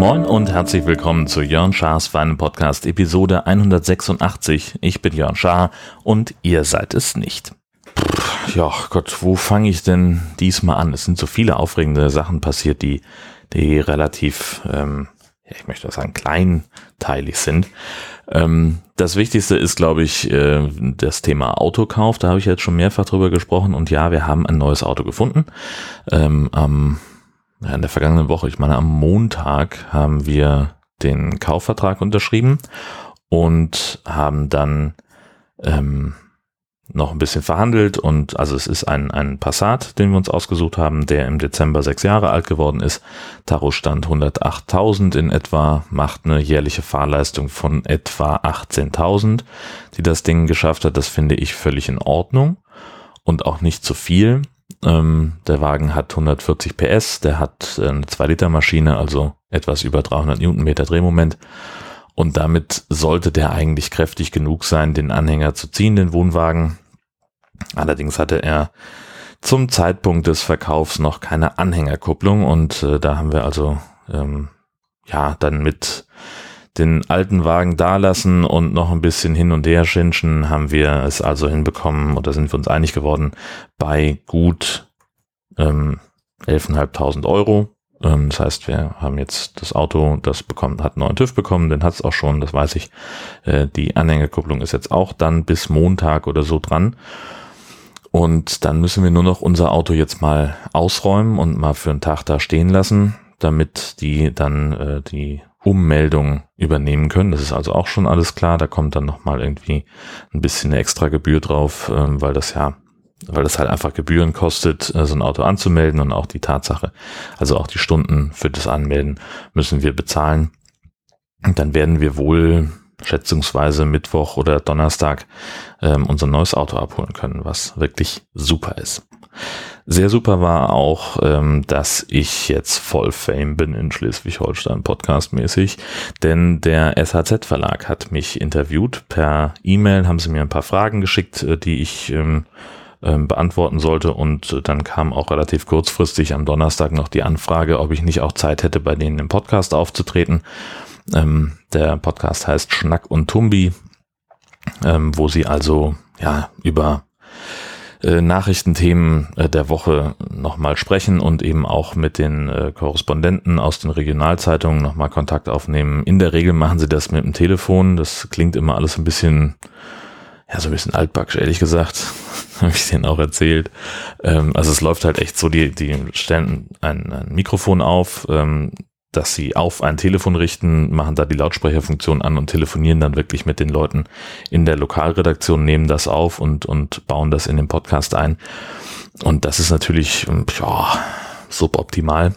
Moin und herzlich willkommen zu Jörn Schars Feinen Podcast Episode 186. Ich bin Jörn Schaar und ihr seid es nicht. Ja, Gott, wo fange ich denn diesmal an? Es sind so viele aufregende Sachen passiert, die, die relativ, ähm, ich möchte sagen, kleinteilig sind. Ähm, das Wichtigste ist, glaube ich, äh, das Thema Autokauf. Da habe ich jetzt schon mehrfach drüber gesprochen und ja, wir haben ein neues Auto gefunden. Ähm, am in der vergangenen Woche, ich meine am Montag, haben wir den Kaufvertrag unterschrieben und haben dann ähm, noch ein bisschen verhandelt und also es ist ein, ein Passat, den wir uns ausgesucht haben, der im Dezember sechs Jahre alt geworden ist. Tarostand 108.000 in etwa, macht eine jährliche Fahrleistung von etwa 18.000, die das Ding geschafft hat. Das finde ich völlig in Ordnung und auch nicht zu viel. Ähm, der Wagen hat 140 PS, der hat äh, eine 2 Liter Maschine, also etwas über 300 Newtonmeter Drehmoment. Und damit sollte der eigentlich kräftig genug sein, den Anhänger zu ziehen, den Wohnwagen. Allerdings hatte er zum Zeitpunkt des Verkaufs noch keine Anhängerkupplung und äh, da haben wir also ähm, ja dann mit den alten Wagen dalassen und noch ein bisschen hin und her schinschen, haben wir es also hinbekommen oder sind wir uns einig geworden bei gut ähm, 11.500 Euro. Ähm, das heißt, wir haben jetzt das Auto, das bekommt, hat einen neuen TÜV bekommen, den hat es auch schon, das weiß ich. Äh, die Anhängerkupplung ist jetzt auch dann bis Montag oder so dran. Und dann müssen wir nur noch unser Auto jetzt mal ausräumen und mal für einen Tag da stehen lassen, damit die dann äh, die Ummeldung übernehmen können. Das ist also auch schon alles klar. Da kommt dann nochmal irgendwie ein bisschen eine extra Gebühr drauf, ähm, weil das ja, weil das halt einfach Gebühren kostet, äh, so ein Auto anzumelden und auch die Tatsache, also auch die Stunden für das Anmelden müssen wir bezahlen. Und dann werden wir wohl schätzungsweise Mittwoch oder Donnerstag ähm, unser neues Auto abholen können, was wirklich super ist. Sehr super war auch, ähm, dass ich jetzt voll Fame bin in Schleswig-Holstein podcastmäßig, denn der SHZ Verlag hat mich interviewt per E-Mail, haben sie mir ein paar Fragen geschickt, äh, die ich ähm, ähm, beantworten sollte und äh, dann kam auch relativ kurzfristig am Donnerstag noch die Anfrage, ob ich nicht auch Zeit hätte, bei denen im Podcast aufzutreten. Ähm, der Podcast heißt Schnack und Tumbi, ähm, wo sie also ja über äh, Nachrichtenthemen äh, der Woche nochmal sprechen und eben auch mit den Korrespondenten aus den Regionalzeitungen nochmal Kontakt aufnehmen. In der Regel machen sie das mit dem Telefon. Das klingt immer alles ein bisschen, ja, so ein bisschen altbacksch, ehrlich gesagt. Habe ich denen auch erzählt. Ähm, also es läuft halt echt so, die, die stellen ein, ein Mikrofon auf, ähm, dass sie auf ein Telefon richten, machen da die Lautsprecherfunktion an und telefonieren dann wirklich mit den Leuten in der Lokalredaktion, nehmen das auf und, und bauen das in den Podcast ein. Und das ist natürlich ja, suboptimal.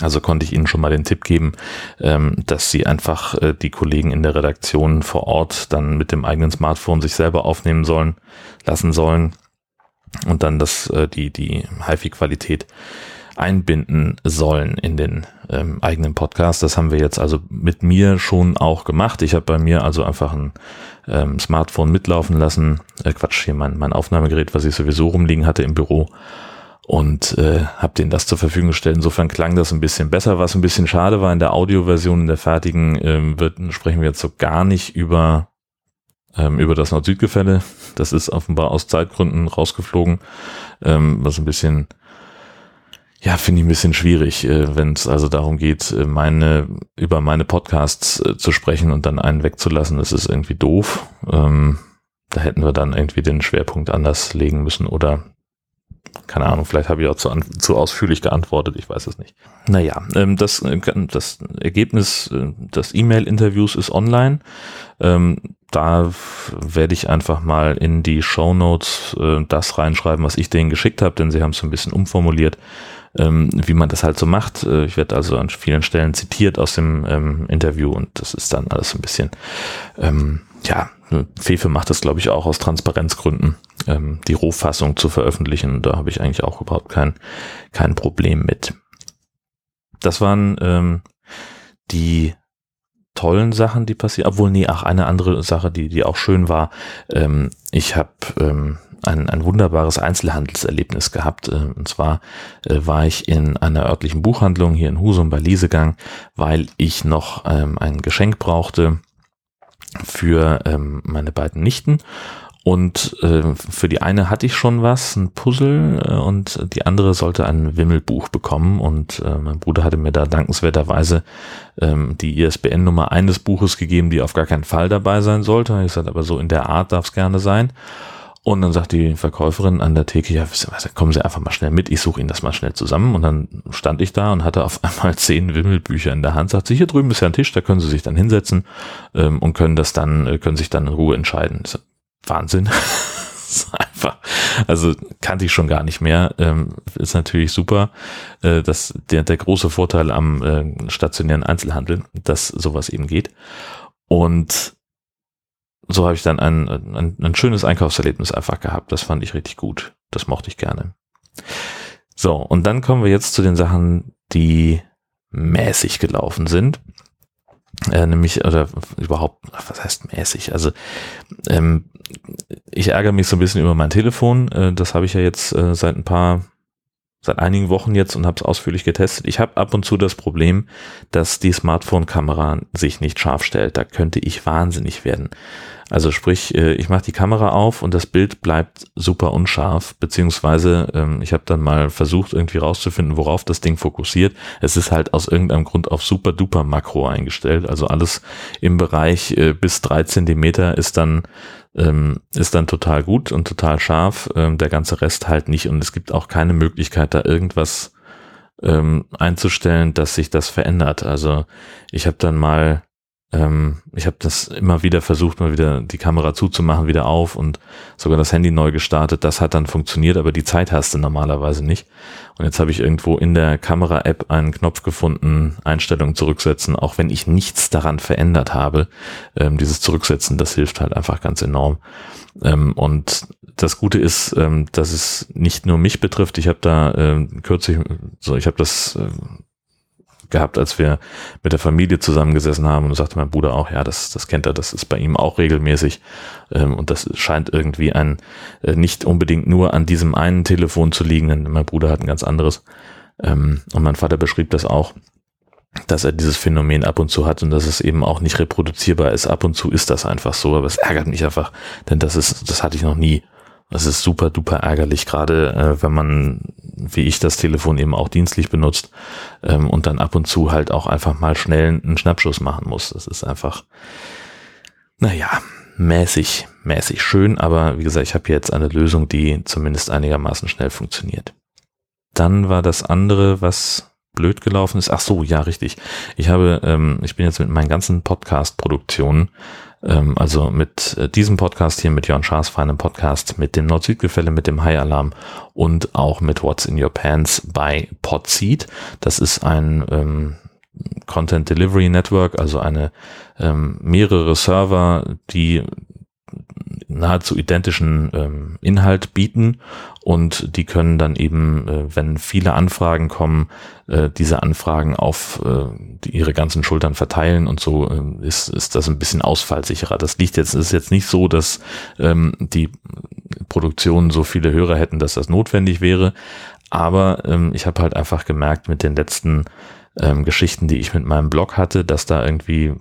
Also konnte ich Ihnen schon mal den Tipp geben, ähm, dass Sie einfach äh, die Kollegen in der Redaktion vor Ort dann mit dem eigenen Smartphone sich selber aufnehmen sollen, lassen sollen und dann das, äh, die, die HiFi-Qualität einbinden sollen in den ähm, eigenen Podcast. Das haben wir jetzt also mit mir schon auch gemacht. Ich habe bei mir also einfach ein ähm, Smartphone mitlaufen lassen. Äh, Quatsch, hier mein, mein Aufnahmegerät, was ich sowieso rumliegen hatte im Büro und äh, habe denen das zur Verfügung gestellt. Insofern klang das ein bisschen besser. Was ein bisschen schade war in der Audioversion, in der fertigen, ähm, wird, sprechen wir jetzt so gar nicht über ähm, über das Nord-Süd-Gefälle. Das ist offenbar aus Zeitgründen rausgeflogen, ähm, was ein bisschen ja, finde ich ein bisschen schwierig, äh, wenn es also darum geht, äh, meine über meine Podcasts äh, zu sprechen und dann einen wegzulassen. Das ist irgendwie doof. Ähm, da hätten wir dann irgendwie den Schwerpunkt anders legen müssen oder keine Ahnung, vielleicht habe ich auch zu, zu ausführlich geantwortet, ich weiß es nicht. Naja, ähm, das, das Ergebnis des E-Mail-Interviews ist online. Ähm, da werde ich einfach mal in die Show Notes das reinschreiben, was ich denen geschickt habe, denn sie haben es ein bisschen umformuliert ähm, wie man das halt so macht. Äh, ich werde also an vielen Stellen zitiert aus dem ähm, Interview und das ist dann alles ein bisschen, ähm, ja, Fefe macht das, glaube ich, auch aus Transparenzgründen, ähm, die Rohfassung zu veröffentlichen. Da habe ich eigentlich auch überhaupt kein, kein Problem mit. Das waren ähm, die tollen Sachen, die passieren. Obwohl, nee, ach, eine andere Sache, die, die auch schön war. Ähm, ich habe ähm, ein, ein wunderbares Einzelhandelserlebnis gehabt. Äh, und zwar äh, war ich in einer örtlichen Buchhandlung hier in Husum bei Liesegang, weil ich noch ähm, ein Geschenk brauchte für ähm, meine beiden Nichten und äh, für die eine hatte ich schon was, ein Puzzle, äh, und die andere sollte ein Wimmelbuch bekommen. Und äh, mein Bruder hatte mir da dankenswerterweise ähm, die ISBN-Nummer eines Buches gegeben, die auf gar keinen Fall dabei sein sollte. Ich sagte, aber so in der Art darf es gerne sein. Und dann sagt die Verkäuferin an der Theke, ja, kommen Sie einfach mal schnell mit, ich suche Ihnen das mal schnell zusammen. Und dann stand ich da und hatte auf einmal zehn Wimmelbücher in der Hand, sagt sie, hier drüben ist ja ein Tisch, da können Sie sich dann hinsetzen ähm, und können das dann, äh, können sich dann in Ruhe entscheiden. Wahnsinn. einfach, also kannte ich schon gar nicht mehr. Ähm, ist natürlich super. Äh, dass der, der große Vorteil am äh, stationären Einzelhandel, dass sowas eben geht. Und so habe ich dann ein, ein, ein schönes Einkaufserlebnis einfach gehabt. Das fand ich richtig gut. Das mochte ich gerne. So, und dann kommen wir jetzt zu den Sachen, die mäßig gelaufen sind. Äh, nämlich, oder überhaupt, was heißt mäßig? Also ähm, ich ärgere mich so ein bisschen über mein Telefon. Äh, das habe ich ja jetzt äh, seit ein paar, seit einigen Wochen jetzt und habe es ausführlich getestet. Ich habe ab und zu das Problem, dass die Smartphone-Kamera sich nicht scharf stellt. Da könnte ich wahnsinnig werden. Also sprich, äh, ich mache die Kamera auf und das Bild bleibt super unscharf, beziehungsweise ähm, ich habe dann mal versucht, irgendwie rauszufinden, worauf das Ding fokussiert. Es ist halt aus irgendeinem Grund auf super duper Makro eingestellt. Also alles im Bereich äh, bis drei Zentimeter ist dann ähm, ist dann total gut und total scharf. Ähm, der ganze Rest halt nicht. Und es gibt auch keine Möglichkeit, da irgendwas ähm, einzustellen, dass sich das verändert. Also ich habe dann mal ähm, ich habe das immer wieder versucht, mal wieder die Kamera zuzumachen, wieder auf und sogar das Handy neu gestartet. Das hat dann funktioniert, aber die Zeit hast du normalerweise nicht. Und jetzt habe ich irgendwo in der Kamera-App einen Knopf gefunden, Einstellungen zurücksetzen, auch wenn ich nichts daran verändert habe. Ähm, dieses Zurücksetzen, das hilft halt einfach ganz enorm. Ähm, und das Gute ist, ähm, dass es nicht nur mich betrifft. Ich habe da ähm, kürzlich, so ich habe das äh, gehabt, als wir mit der Familie zusammengesessen haben. Und sagte mein Bruder auch, ja, das, das kennt er, das ist bei ihm auch regelmäßig. Ähm, und das scheint irgendwie ein, äh, nicht unbedingt nur an diesem einen Telefon zu liegen, denn mein Bruder hat ein ganz anderes. Ähm, und mein Vater beschrieb das auch dass er dieses Phänomen ab und zu hat und dass es eben auch nicht reproduzierbar ist. Ab und zu ist das einfach so, aber es ärgert mich einfach, denn das ist, das hatte ich noch nie. Das ist super duper ärgerlich, gerade äh, wenn man, wie ich, das Telefon eben auch dienstlich benutzt ähm, und dann ab und zu halt auch einfach mal schnell einen Schnappschuss machen muss. Das ist einfach, naja, mäßig, mäßig schön, aber wie gesagt, ich habe jetzt eine Lösung, die zumindest einigermaßen schnell funktioniert. Dann war das andere, was blöd gelaufen ist. Ach so, ja, richtig. Ich habe, ähm, ich bin jetzt mit meinen ganzen Podcast-Produktionen ähm, also mit äh, diesem Podcast hier, mit Jörn Schaas feinem Podcast, mit dem Nord-Süd-Gefälle, mit dem High Alarm und auch mit What's in Your Pants bei Podseed. Das ist ein ähm, Content Delivery Network, also eine ähm, mehrere Server, die nahezu identischen ähm, Inhalt bieten. Und die können dann eben, äh, wenn viele Anfragen kommen, äh, diese Anfragen auf äh, ihre ganzen Schultern verteilen. Und so äh, ist, ist das ein bisschen ausfallsicherer. Das liegt jetzt, ist jetzt nicht so, dass ähm, die Produktionen so viele Hörer hätten, dass das notwendig wäre, aber ähm, ich habe halt einfach gemerkt mit den letzten ähm, Geschichten, die ich mit meinem Blog hatte, dass da irgendwie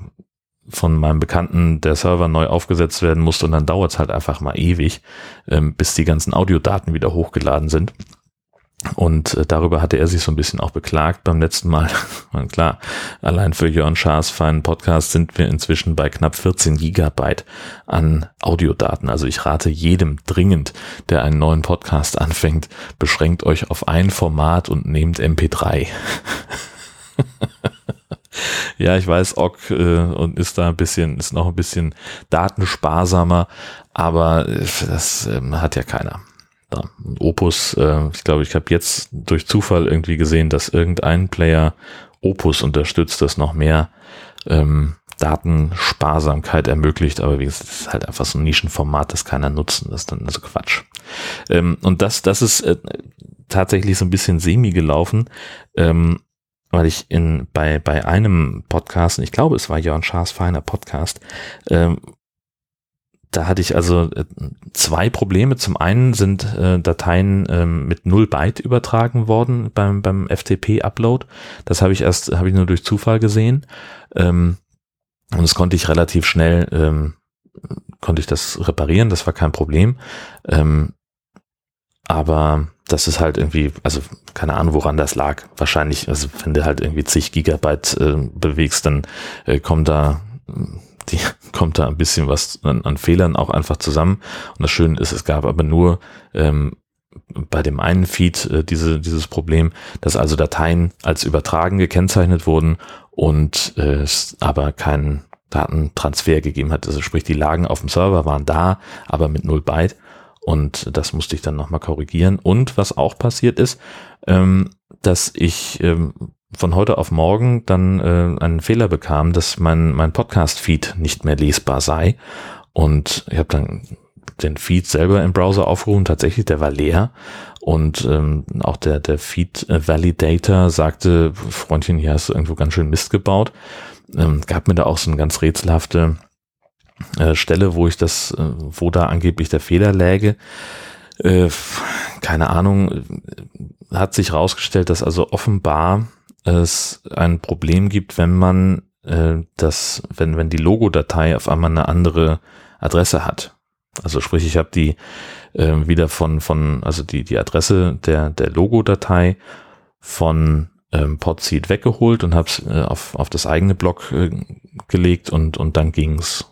von meinem Bekannten der Server neu aufgesetzt werden musste und dann dauert es halt einfach mal ewig, ähm, bis die ganzen Audiodaten wieder hochgeladen sind. Und äh, darüber hatte er sich so ein bisschen auch beklagt beim letzten Mal. Und klar, allein für Jörn Schaas feinen Podcast sind wir inzwischen bei knapp 14 Gigabyte an Audiodaten. Also ich rate jedem dringend, der einen neuen Podcast anfängt, beschränkt euch auf ein Format und nehmt MP3. Ja, ich weiß, Ock äh, und ist da ein bisschen, ist noch ein bisschen datensparsamer, aber äh, das äh, hat ja keiner. Ja, Opus, äh, ich glaube, ich habe jetzt durch Zufall irgendwie gesehen, dass irgendein Player Opus unterstützt, das noch mehr ähm, Datensparsamkeit ermöglicht, aber wie gesagt, das ist halt einfach so ein Nischenformat, das keiner nutzen, das ist dann also Quatsch. Ähm, und das, das ist äh, tatsächlich so ein bisschen semi gelaufen. Ähm, weil ich in bei bei einem Podcast, ich glaube, es war Jörn Schaas feiner Podcast, ähm, da hatte ich also äh, zwei Probleme. Zum einen sind äh, Dateien ähm, mit 0 Byte übertragen worden beim, beim FTP-Upload. Das habe ich erst, habe ich nur durch Zufall gesehen. Ähm, und das konnte ich relativ schnell, ähm, konnte ich das reparieren, das war kein Problem. Ähm, aber das ist halt irgendwie, also keine Ahnung, woran das lag. Wahrscheinlich, also wenn du halt irgendwie zig Gigabyte äh, bewegst, dann äh, kommt da die kommt da ein bisschen was an, an, Fehlern auch einfach zusammen. Und das Schöne ist, es gab aber nur ähm, bei dem einen Feed äh, diese, dieses Problem, dass also Dateien als übertragen gekennzeichnet wurden und äh, es aber keinen Datentransfer gegeben hat. Also sprich, die lagen auf dem Server, waren da, aber mit 0 Byte. Und das musste ich dann nochmal korrigieren. Und was auch passiert ist, ähm, dass ich ähm, von heute auf morgen dann äh, einen Fehler bekam, dass mein, mein Podcast-Feed nicht mehr lesbar sei. Und ich habe dann den Feed selber im Browser aufgerufen, tatsächlich, der war leer. Und ähm, auch der, der Feed-Validator sagte, Freundchen, hier hast du irgendwo ganz schön Mist gebaut. Ähm, gab mir da auch so eine ganz rätselhafte äh, Stelle, wo ich das, äh, wo da angeblich der Fehler läge. Äh, keine Ahnung, hat sich rausgestellt, dass also offenbar es ein Problem gibt, wenn man das, wenn, wenn die Logo-Datei auf einmal eine andere Adresse hat. Also sprich, ich habe die äh, wieder von, von, also die, die Adresse der, der Logo-Datei von ähm, Podseed weggeholt und habe es äh, auf, auf das eigene Blog äh, gelegt und, und dann ging's.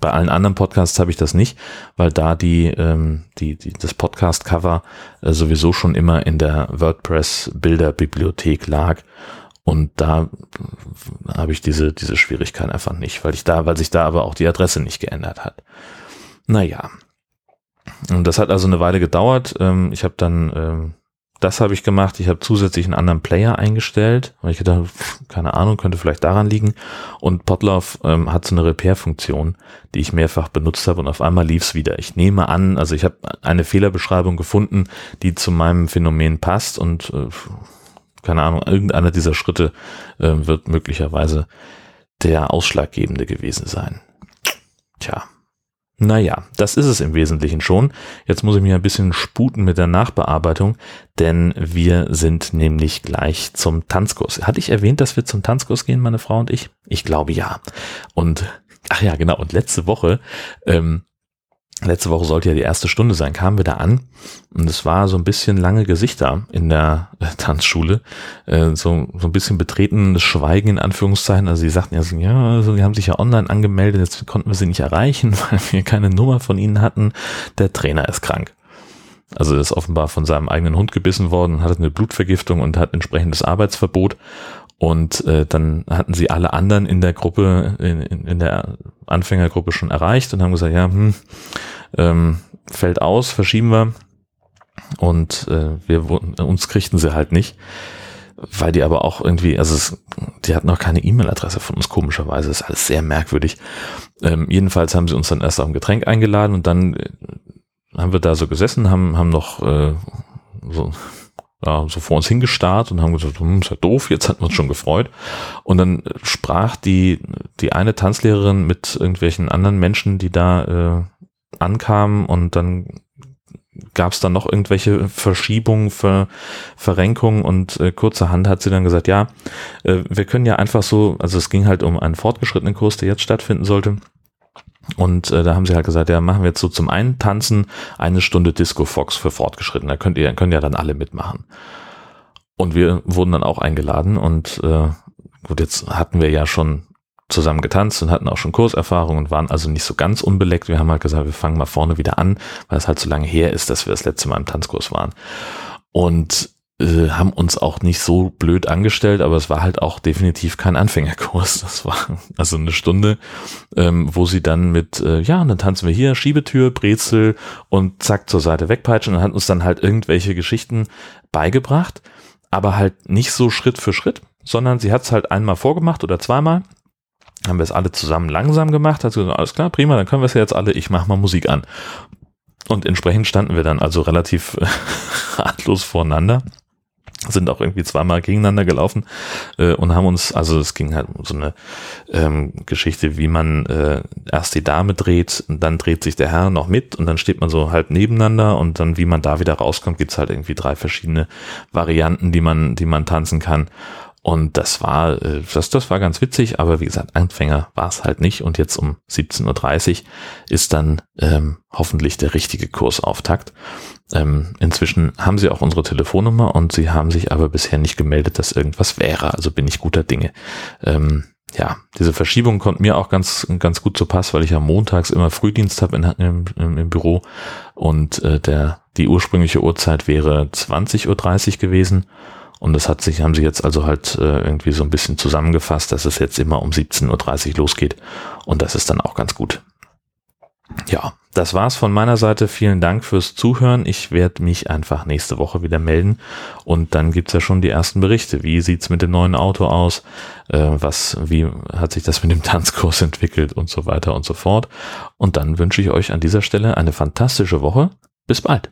Bei allen anderen Podcasts habe ich das nicht, weil da die, ähm, die, die das Podcast-Cover äh, sowieso schon immer in der WordPress-Bilderbibliothek lag. Und da habe ich diese, diese Schwierigkeit einfach nicht, weil ich da, weil sich da aber auch die Adresse nicht geändert hat. Naja. Und das hat also eine Weile gedauert. Ähm, ich habe dann ähm, das habe ich gemacht. Ich habe zusätzlich einen anderen Player eingestellt, weil ich gedacht, keine Ahnung, könnte vielleicht daran liegen. Und Potlauf ähm, hat so eine Repair-Funktion, die ich mehrfach benutzt habe und auf einmal lief es wieder. Ich nehme an, also ich habe eine Fehlerbeschreibung gefunden, die zu meinem Phänomen passt und äh, keine Ahnung, irgendeiner dieser Schritte äh, wird möglicherweise der ausschlaggebende gewesen sein. Tja. Naja, das ist es im Wesentlichen schon. Jetzt muss ich mich ein bisschen sputen mit der Nachbearbeitung, denn wir sind nämlich gleich zum Tanzkurs. Hatte ich erwähnt, dass wir zum Tanzkurs gehen, meine Frau und ich? Ich glaube ja. Und, ach ja, genau, und letzte Woche ähm, letzte Woche sollte ja die erste Stunde sein, kamen wir da an und es war so ein bisschen lange Gesichter in der äh, Tanzschule, äh, so, so ein bisschen betretenes Schweigen in Anführungszeichen. Also sie sagten ja so, ja, also die haben sich ja online angemeldet, jetzt konnten wir sie nicht erreichen, weil wir keine Nummer von ihnen hatten. Der Trainer ist krank. Also ist offenbar von seinem eigenen Hund gebissen worden, hatte eine Blutvergiftung und hat entsprechendes Arbeitsverbot. Und äh, dann hatten sie alle anderen in der Gruppe, in, in der Anfängergruppe schon erreicht und haben gesagt, ja, hm, ähm, fällt aus, verschieben wir. Und äh, wir uns kriegten sie halt nicht, weil die aber auch irgendwie, also es, die hatten auch keine E-Mail-Adresse von uns komischerweise, das ist alles sehr merkwürdig. Ähm, jedenfalls haben sie uns dann erst auf ein Getränk eingeladen und dann äh, haben wir da so gesessen, haben haben noch äh, so ja, so vor uns hingestarrt und haben gesagt, hm, ist ja doof, jetzt hatten wir uns schon gefreut. Und dann sprach die, die eine Tanzlehrerin mit irgendwelchen anderen Menschen, die da äh, ankamen und dann gab es dann noch irgendwelche Verschiebungen, Ver, Verrenkungen und äh, kurzerhand hat sie dann gesagt, ja, äh, wir können ja einfach so, also es ging halt um einen fortgeschrittenen Kurs, der jetzt stattfinden sollte. Und äh, da haben sie halt gesagt, ja, machen wir jetzt so zum einen tanzen eine Stunde Disco Fox für Fortgeschritten. Da könnt ihr, können ja dann alle mitmachen. Und wir wurden dann auch eingeladen und äh, gut, jetzt hatten wir ja schon zusammen getanzt und hatten auch schon Kurserfahrung und waren also nicht so ganz unbeleckt. Wir haben halt gesagt, wir fangen mal vorne wieder an, weil es halt so lange her ist, dass wir das letzte Mal im Tanzkurs waren. Und äh, haben uns auch nicht so blöd angestellt, aber es war halt auch definitiv kein Anfängerkurs. Das war also eine Stunde, ähm, wo sie dann mit, äh, ja, dann tanzen wir hier, Schiebetür, Brezel und zack zur Seite wegpeitschen und hat uns dann halt irgendwelche Geschichten beigebracht, aber halt nicht so Schritt für Schritt, sondern sie hat es halt einmal vorgemacht oder zweimal haben wir es alle zusammen langsam gemacht, hat sie gesagt, alles klar, prima, dann können wir es ja jetzt alle, ich mache mal Musik an. Und entsprechend standen wir dann also relativ ratlos voreinander sind auch irgendwie zweimal gegeneinander gelaufen äh, und haben uns, also es ging halt um so eine ähm, Geschichte, wie man äh, erst die Dame dreht und dann dreht sich der Herr noch mit und dann steht man so halt nebeneinander und dann, wie man da wieder rauskommt, gibt's halt irgendwie drei verschiedene Varianten, die man, die man tanzen kann. Und das war, äh, das, das war ganz witzig, aber wie gesagt, Anfänger war es halt nicht. Und jetzt um 17.30 Uhr ist dann ähm, hoffentlich der richtige Kursauftakt. Ähm, inzwischen haben sie auch unsere Telefonnummer und sie haben sich aber bisher nicht gemeldet, dass irgendwas wäre. Also bin ich guter Dinge. Ähm, ja, diese Verschiebung kommt mir auch ganz, ganz gut zu Pass, weil ich ja montags immer Frühdienst habe im, im, im, Büro und äh, der, die ursprüngliche Uhrzeit wäre 20.30 Uhr gewesen und das hat sich, haben sie jetzt also halt äh, irgendwie so ein bisschen zusammengefasst, dass es jetzt immer um 17.30 Uhr losgeht. Und das ist dann auch ganz gut. Ja, das war's von meiner Seite. Vielen Dank fürs Zuhören. Ich werde mich einfach nächste Woche wieder melden. Und dann gibt's ja schon die ersten Berichte. Wie sieht's mit dem neuen Auto aus? Äh, was, wie hat sich das mit dem Tanzkurs entwickelt und so weiter und so fort. Und dann wünsche ich euch an dieser Stelle eine fantastische Woche. Bis bald.